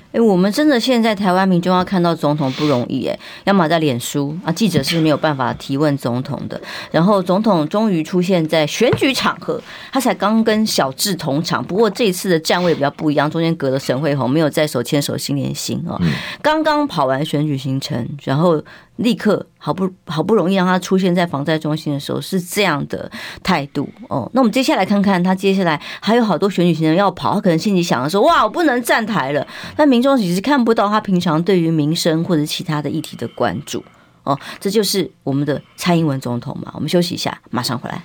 S1: 哎，我们真的现在台湾民众要看到总统不容易哎，要么在脸书啊，记者是没有办法提问总统的。然后总统终于出现在选举场合，他才刚跟小智同场，不过这一次的站位比较不一样，中间隔了沈慧虹，没有在手牵手心连心哦。刚刚跑完选举行程，然后。立刻好不好不容易让他出现在防灾中心的时候是这样的态度哦。那我们接下来看看他接下来还有好多选举行程要跑，他可能心里想的说：哇，我不能站台了。那民众其实看不到他平常对于民生或者其他的议题的关注哦。这就是我们的蔡英文总统嘛。我们休息一下，马上回来。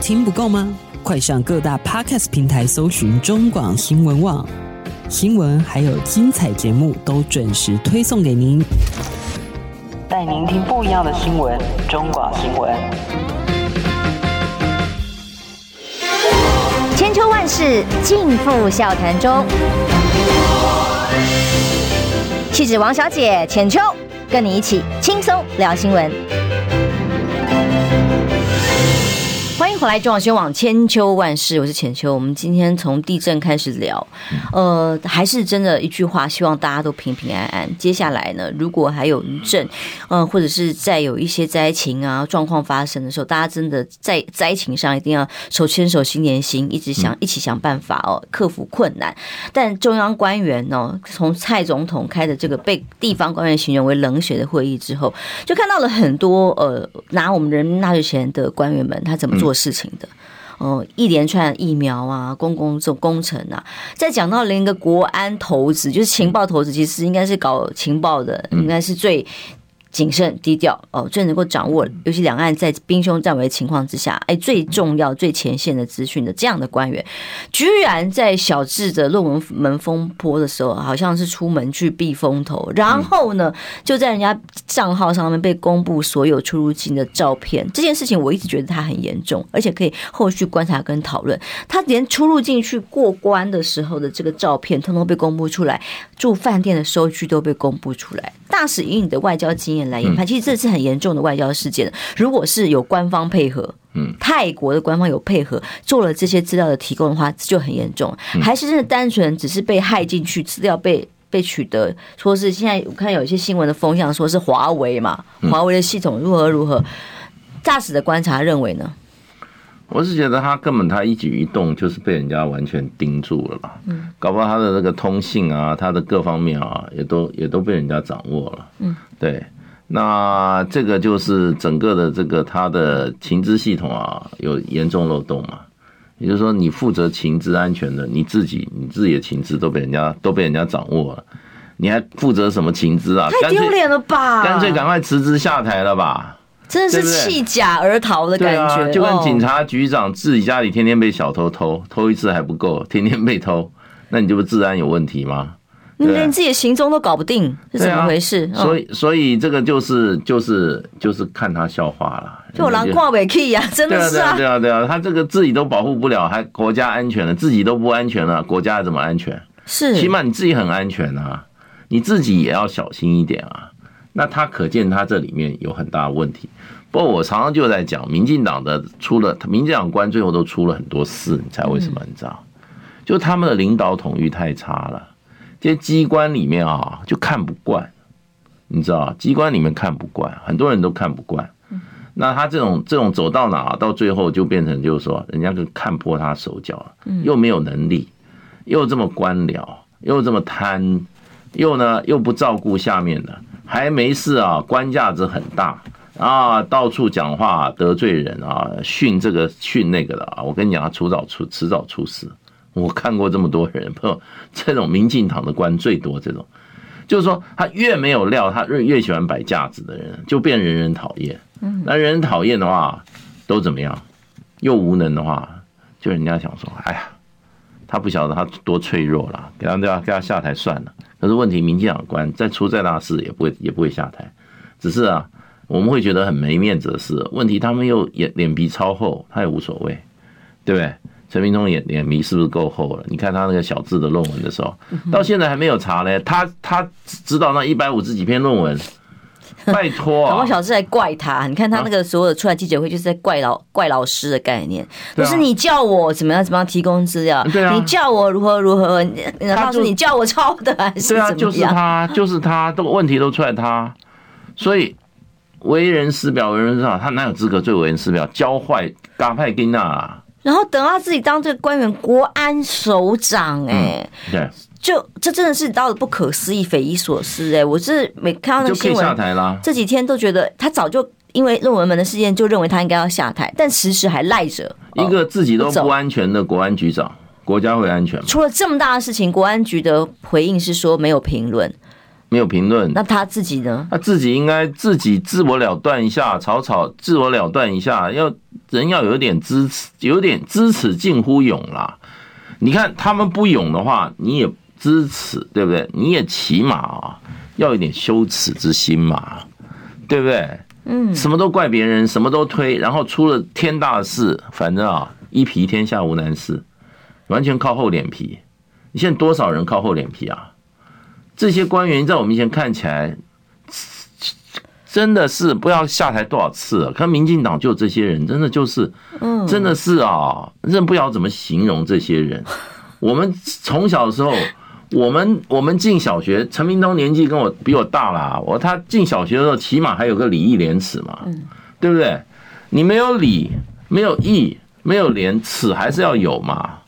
S4: 听不够吗？快上各大 Podcast 平台搜寻中广新闻网新闻，还有精彩节目都准时推送给您。带您听不一样的新闻，中广新闻。
S5: 千秋万世尽付笑谈中。气质王小姐浅秋，跟你一起轻松聊新
S1: 闻。迎回来，中广新闻网千秋万世，我是浅秋。我们今天从地震开始聊，呃，还是真的一句话，希望大家都平平安安。接下来呢，如果还有余震，嗯、呃，或者是再有一些灾情啊状况发生的时候，大家真的在灾情上一定要手牵手、心连心，一直想一起想办法哦，克服困难。但中央官员呢、哦，从蔡总统开的这个被地方官员形容为冷血的会议之后，就看到了很多呃拿我们人民纳税钱的官员们，他怎么做？做事情的，哦，一连串疫苗啊，公共这种工程啊，再讲到连一个国安投资，就是情报投资，其实应该是搞情报的，应该是最。谨慎低调哦，最能够掌握，尤其两岸在兵凶战危的情况之下，哎，最重要、最前线的资讯的这样的官员，居然在小智的论文门风波的时候，好像是出门去避风头，然后呢，就在人家账号上面被公布所有出入境的照片。这件事情我一直觉得他很严重，而且可以后续观察跟讨论。他连出入境去过关的时候的这个照片，通通被公布出来，住饭店的收据都被公布出来。大使以你的外交经验。来研判，其实这是很严重的外交事件。如果是有官方配合，嗯，泰国的官方有配合做了这些资料的提供的话，就很严重。还是真的单纯只是被害进去，资料被被取得，说是现在我看有一些新闻的风向，说是华为嘛，华为的系统如何如何。大使的观察认为呢？
S2: 我是觉得他根本他一举一动就是被人家完全盯住了，嗯，搞不好他的那个通信啊，他的各方面啊，也都也都被人家掌握了，嗯，对。那这个就是整个的这个他的情资系统啊，有严重漏洞嘛？也就是说，你负责情资安全的，你自己你自己的情资都被人家都被人家掌握了，你还负责什么情资啊？
S1: 太丢脸了吧！
S2: 干脆赶快辞职下台了吧！
S1: 真的是弃甲而逃的感觉。
S2: 对啊，就跟警察局长自己家里天天被小偷偷偷一次还不够，天天被偷，那你这不治安有问题吗？
S1: 你连自己的行踪都搞不定，是怎么回事？
S2: 所以，所以这个就是就是就是看他笑话了。
S1: 就我狼挂尾 key 呀，真的是啊，
S2: 对啊，对啊，他这个自己都保护不了，还国家安全了，自己都不安全了，国家怎么安全？
S1: 是，
S2: 起码你自己很安全啊，你自己也要小心一点啊。那他可见他这里面有很大的问题。不过我常常就在讲，民进党的出了民进党官最后都出了很多事，你猜为什么？你知道？就他们的领导统御太差了。这些机关里面啊，就看不惯，你知道机关里面看不惯，很多人都看不惯。那他这种这种走到哪，到最后就变成就是说，人家就看破他手脚了，又没有能力，又这么官僚，又这么贪，又呢又不照顾下面的，还没事啊，官架子很大啊，到处讲话得罪人啊，训这个训那个的啊，我跟你讲，他迟早出迟早出事。我看过这么多人，朋友，这种民进党的官最多。这种就是说，他越没有料，他越越喜欢摆架子的人，就变人人讨厌。嗯那人人讨厌的话，都怎么样？又无能的话，就人家想说，哎呀，他不晓得他多脆弱了，给他给他给他下台算了。可是问题，民进党官再出再大事也不会也不会下台，只是啊，我们会觉得很没面子的事。问题他们又脸脸皮超厚，他也无所谓，对不对？陈明通眼眼皮是不是够厚了？你看他那个小智的论文的时候，到现在还没有查呢。他他知道那一百五十几篇论文，拜托、啊，
S1: 搞不小智在怪他。你看他那个所有的出来记者会，就是在怪老怪老师的概念。不是你叫我怎么样怎么样提供资料，对啊，你叫我如何如何，然后是你叫我抄的还是怎么样？
S2: 对啊，就是他，就是他，都问题都出来他，所以为人师表，为人师表，他哪有资格最为人师表？教坏嘎派丁娜。
S1: 然后等到自己当这个官员，国安首长，哎，对。就这真的是到了不可思议、匪夷所思哎！我是每看到那个新闻，
S2: 下台了。
S1: 这几天都觉得他早就因为论文门的事件就认为他应该要下台，但迟迟还赖着。
S2: 一个自己都不安全的国安局长，国家会安全吗？
S1: 出了这么大的事情，国安局的回应是说没有评论，
S2: 没有评论。
S1: 那他自己呢？
S2: 他自己应该自己自我了断一下，草草自我了断一下，要人要有点知耻，有点知耻近乎勇啦。你看他们不勇的话，你也。支持对不对？你也起码啊，要一点羞耻之心嘛，对不对？嗯，什么都怪别人，什么都推，然后出了天大的事，反正啊，一皮天下无难事，完全靠厚脸皮。你现在多少人靠厚脸皮啊？这些官员在我面前看起来，真的是不知道下台多少次啊。看民进党就这些人，真的就是，嗯，真的是啊，真不了怎么形容这些人。我们从小的时候。我们我们进小学，陈明通年纪跟我比我大啦。我他进小学的时候，起码还有个礼义廉耻嘛，对不对？你没有礼，没有义，没有廉耻，还是要有嘛，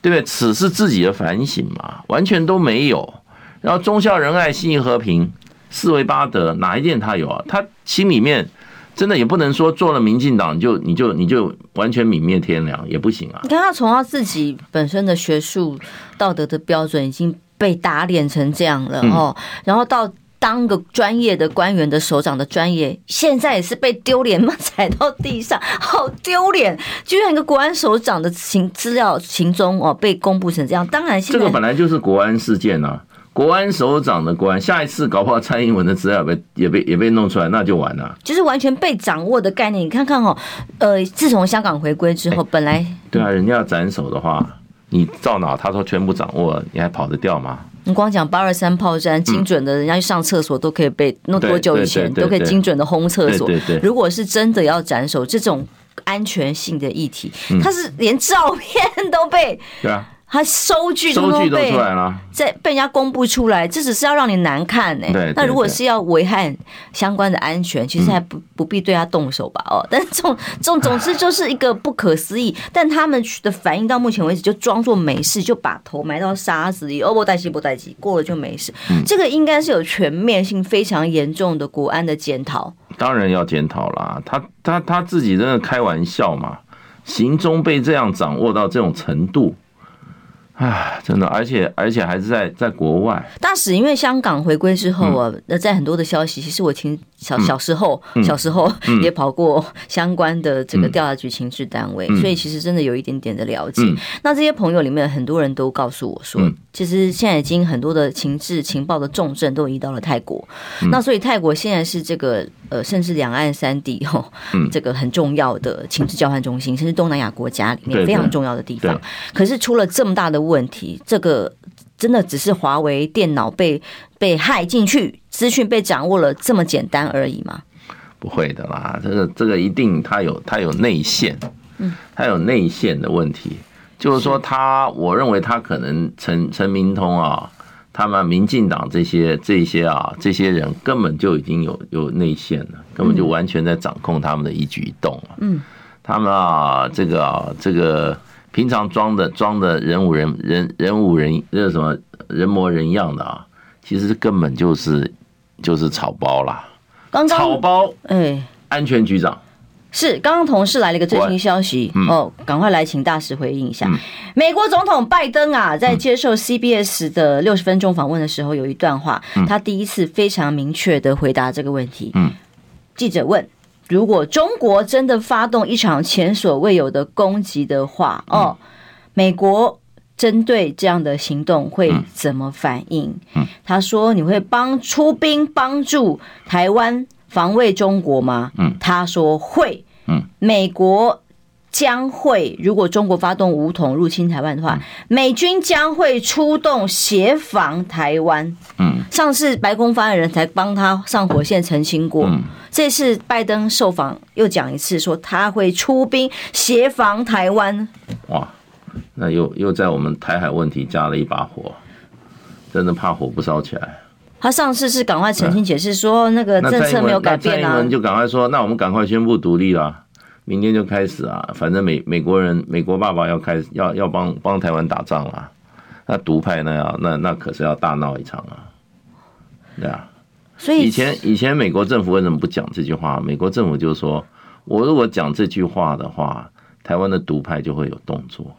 S2: 对不对？耻是自己的反省嘛，完全都没有。然后忠孝仁爱信义和平四维八德，哪一件他有啊？他心里面真的也不能说做了民进党就你就你就完全泯灭天良也不行啊。
S1: 你看他从他自己本身的学术道德的标准已经。被打脸成这样了哦，然后到当个专业的官员的首长的专业，现在也是被丢脸嘛，踩到地上，好丢脸！居然一个国安首长的情资料行踪哦被公布成这样，当然现在
S2: 这个本来就是国安事件啊，国安首长的国安，下一次搞不好蔡英文的资料被也被也被弄出来，那就完了。
S1: 就是完全被掌握的概念，你看看哦，呃，自从香港回归之后，本来
S2: 对啊，人家要斩首的话。你照哪？他说全部掌握了，你还跑得掉吗？
S1: 你光讲八二三炮战，精准的，人家去上厕所都可以被弄多久以前都可以精准的轰厕所。如果是真的要斩首这种安全性的议题，他是连照片都被对啊。他收据都出来了在被人家公布出来，这只是要让你难看呢。那如果是要危害相关的安全，其实还不不必对他动手吧？哦，但是总总总之就是一个不可思议。但他们的反应到目前为止就装作没事，就把头埋到沙子里，哦不待机不待机，过了就没事。这个应该是有全面性非常严重的国安的检讨。
S2: 当然要检讨啦，他他他自己真的开玩笑嘛？行踪被这样掌握到这种程度。唉，真的，而且而且还是在在国外。
S1: 大使因为香港回归之后啊，那、嗯、在很多的消息，其实我听小小时候、嗯、小时候也跑过相关的这个调查局情治单位，嗯、所以其实真的有一点点的了解。嗯、那这些朋友里面很多人都告诉我说，嗯、其实现在已经很多的情治情报的重镇都移到了泰国。嗯、那所以泰国现在是这个呃，甚至两岸三地哦，这个很重要的情治交换中心，甚至东南亚国家里面非常重要的地方。可是出了这么大的问题，这个真的只是华为电脑被被害进去，资讯被掌握了这么简单而已吗？
S2: 不会的啦，这个这个一定它有它有内线，嗯，它有内线的问题，就是说他，我认为他可能陈陈明通啊，他们民进党这些这些啊这些人根本就已经有有内线了，根本就完全在掌控他们的一举一动了，嗯，他们啊这个啊这个。平常装的装的人五人人人五人那个什么人模人样的啊，其实根本就是就是草包啦。刚刚草包哎，安全局长
S1: 是刚刚同事来了一个最新消息哦，赶快来请大使回应一下。美国总统拜登啊，在接受 CBS 的六十分钟访问的时候，有一段话，他第一次非常明确的回答这个问题。嗯，记者问。如果中国真的发动一场前所未有的攻击的话，哦，美国针对这样的行动会怎么反应？他说：“你会帮出兵帮助台湾防卫中国吗？”他说：“会。”美国将会，如果中国发动武统入侵台湾的话，美军将会出动协防台湾。嗯，上次白宫发言人才帮他上火线澄清过，这次拜登受访又讲一次，说他会出兵协防台湾。
S2: 哇，那又又在我们台海问题加了一把火，真的怕火不烧起来。
S1: 他上次是赶快澄清解释说那个政策没有改变啊，
S2: 就赶快说，那我们赶快宣布独立了。明天就开始啊！反正美美国人、美国爸爸要开始要要帮帮台湾打仗啊，那独派那要那那可是要大闹一场啊！对啊，所以以前以前美国政府为什么不讲这句话？美国政府就说，我如果讲这句话的话，台湾的独派就会有动作。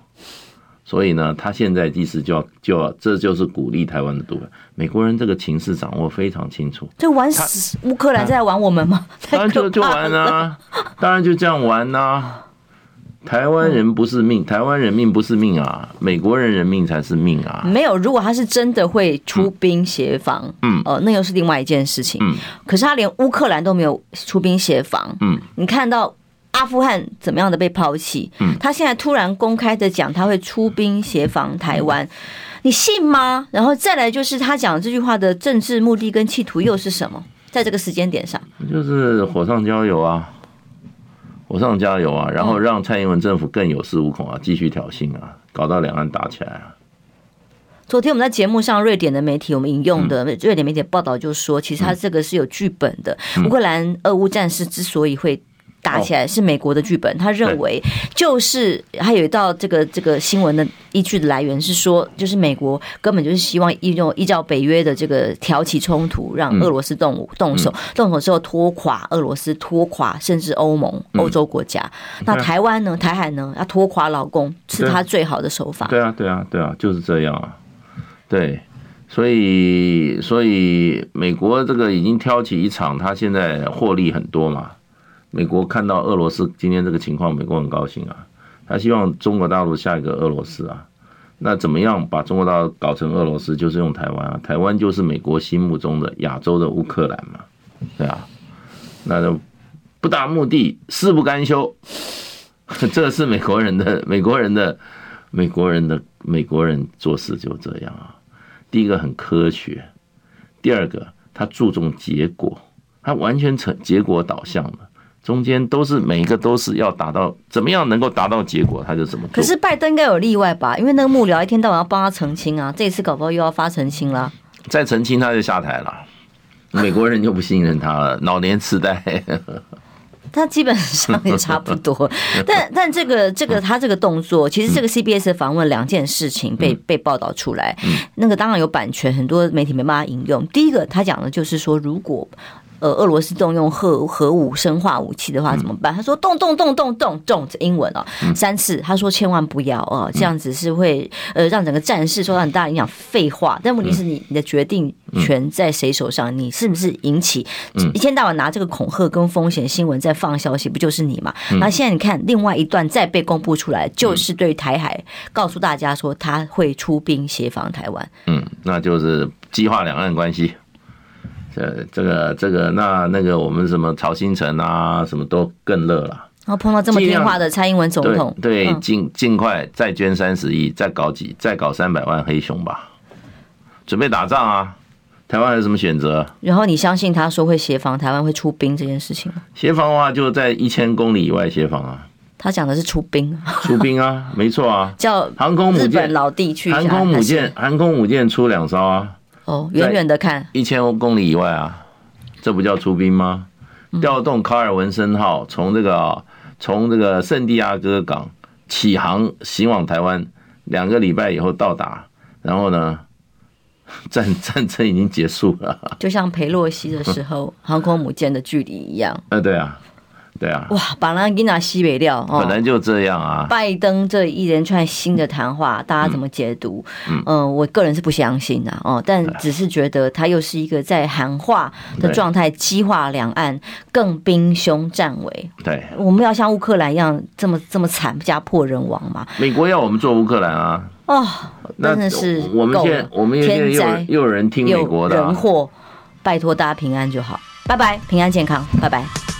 S2: 所以呢，他现在意思就要就要，这就是鼓励台湾的独派。美国人这个情势掌握非常清楚。
S1: 就玩死乌克兰在玩我们吗？
S2: 当然就就玩啊，当然就这样玩呐、啊。台湾人不是命，台湾人命不是命啊，美国人人命才是命啊。
S1: 没有，如果他是真的会出兵协防，嗯，呃，那又是另外一件事情。嗯，可是他连乌克兰都没有出兵协防，嗯，你看到。阿富汗怎么样的被抛弃？嗯，他现在突然公开的讲他会出兵协防台湾，你信吗？然后再来就是他讲这句话的政治目的跟企图又是什么？在这个时间点上，
S2: 就是火上浇油啊，火上加油啊，然后让蔡英文政府更有恃无恐啊，继续挑衅啊，搞到两岸打起来啊。
S1: 昨天我们在节目上，瑞典的媒体我们引用的瑞典媒体报道就说，其实他这个是有剧本的。乌克兰俄乌战事之所以会。打起来是美国的剧本，他认为就是还有一道这个这个新闻的依据的来源是说，就是美国根本就是希望依用依照北约的这个挑起冲突，让俄罗斯动武动手，动手之后拖垮俄罗斯，拖垮甚至欧盟欧洲国家。那台湾呢？台海呢？要拖垮老公是他最好的手法。
S2: 对啊，对啊，对啊，就是这样啊。对，所以所以美国这个已经挑起一场，他现在获利很多嘛。美国看到俄罗斯今天这个情况，美国很高兴啊，他希望中国大陆下一个俄罗斯啊，那怎么样把中国大陆搞成俄罗斯，就是用台湾啊，台湾就是美国心目中的亚洲的乌克兰嘛，对啊，那就不达目的誓不甘休，这是美国人的美国人的美国人的美国人做事就这样啊，第一个很科学，第二个他注重结果，他完全成结果导向的。中间都是每一个都是要达到怎么样能够达到结果，他就怎么做。
S1: 可是拜登应该有例外吧？因为那个幕僚一天到晚要帮他澄清啊，这一次搞不好又要发澄清了。
S2: 再澄清他就下台了，美国人就不信任他了，老年痴呆。
S1: 他基本上也差不多，但但这个这个他这个动作，其实这个 CBS 的访问两件事情被被报道出来，那个当然有版权，很多媒体没办法引用。第一个他讲的就是说，如果。呃，俄罗斯动用核核武生化武器的话怎么办？他说动动动动动动，这英文哦，三次。他说千万不要哦，这样子是会呃让整个战事受到很大影响。废话，但问题是你你的决定权在谁手上？你是不是引起一天到晚拿这个恐吓跟风险新闻在放消息，不就是你嘛？那现在你看另外一段再被公布出来，就是对台海告诉大家说他会出兵协防台湾。
S2: 嗯，那就是激化两岸关系。呃，这个这个，那那个，我们什么曹新成啊，什么都更乐了。
S1: 然后碰到这么听话的蔡英文总统，
S2: 对，尽尽快再捐三十亿，再搞几，再搞三百万黑熊吧，准备打仗啊！台湾有什么选择？
S1: 然后你相信他说会协防台湾会出兵这件事情吗？
S2: 协防的话，就在一千公里以外协防啊。
S1: 他讲的是出兵，
S2: 出兵啊，没错啊，
S1: 叫
S2: 航空母舰
S1: 老弟去，
S2: 航空母舰，航空母舰出两艘啊。
S1: 哦，远远的看
S2: 一千公里以外啊，这不叫出兵吗？调动卡尔文森号从这个从这个圣地亚哥港起航，行往台湾，两个礼拜以后到达，然后呢，战战争已经结束了，
S1: 就像裴洛西的时候 航空母舰的距离一样。
S2: 呃，对啊。对啊，
S1: 哇，把那给拿西北料，
S2: 本来就这样啊。
S1: 拜登这一连串新的谈话，大家怎么解读？嗯，呃、我个人是不相信的哦，但只是觉得他又是一个在喊话的状态，激化两岸更兵凶战危。
S2: 对，
S1: 我们要像乌克兰一样这么这么惨，家破人亡嘛？
S2: 美国要我们做乌克兰啊？
S1: 哦，真的是
S2: 我们现我们现在又又有人听美国的、啊、
S1: 人祸，拜托大家平安就好，拜拜，平安健康，拜拜。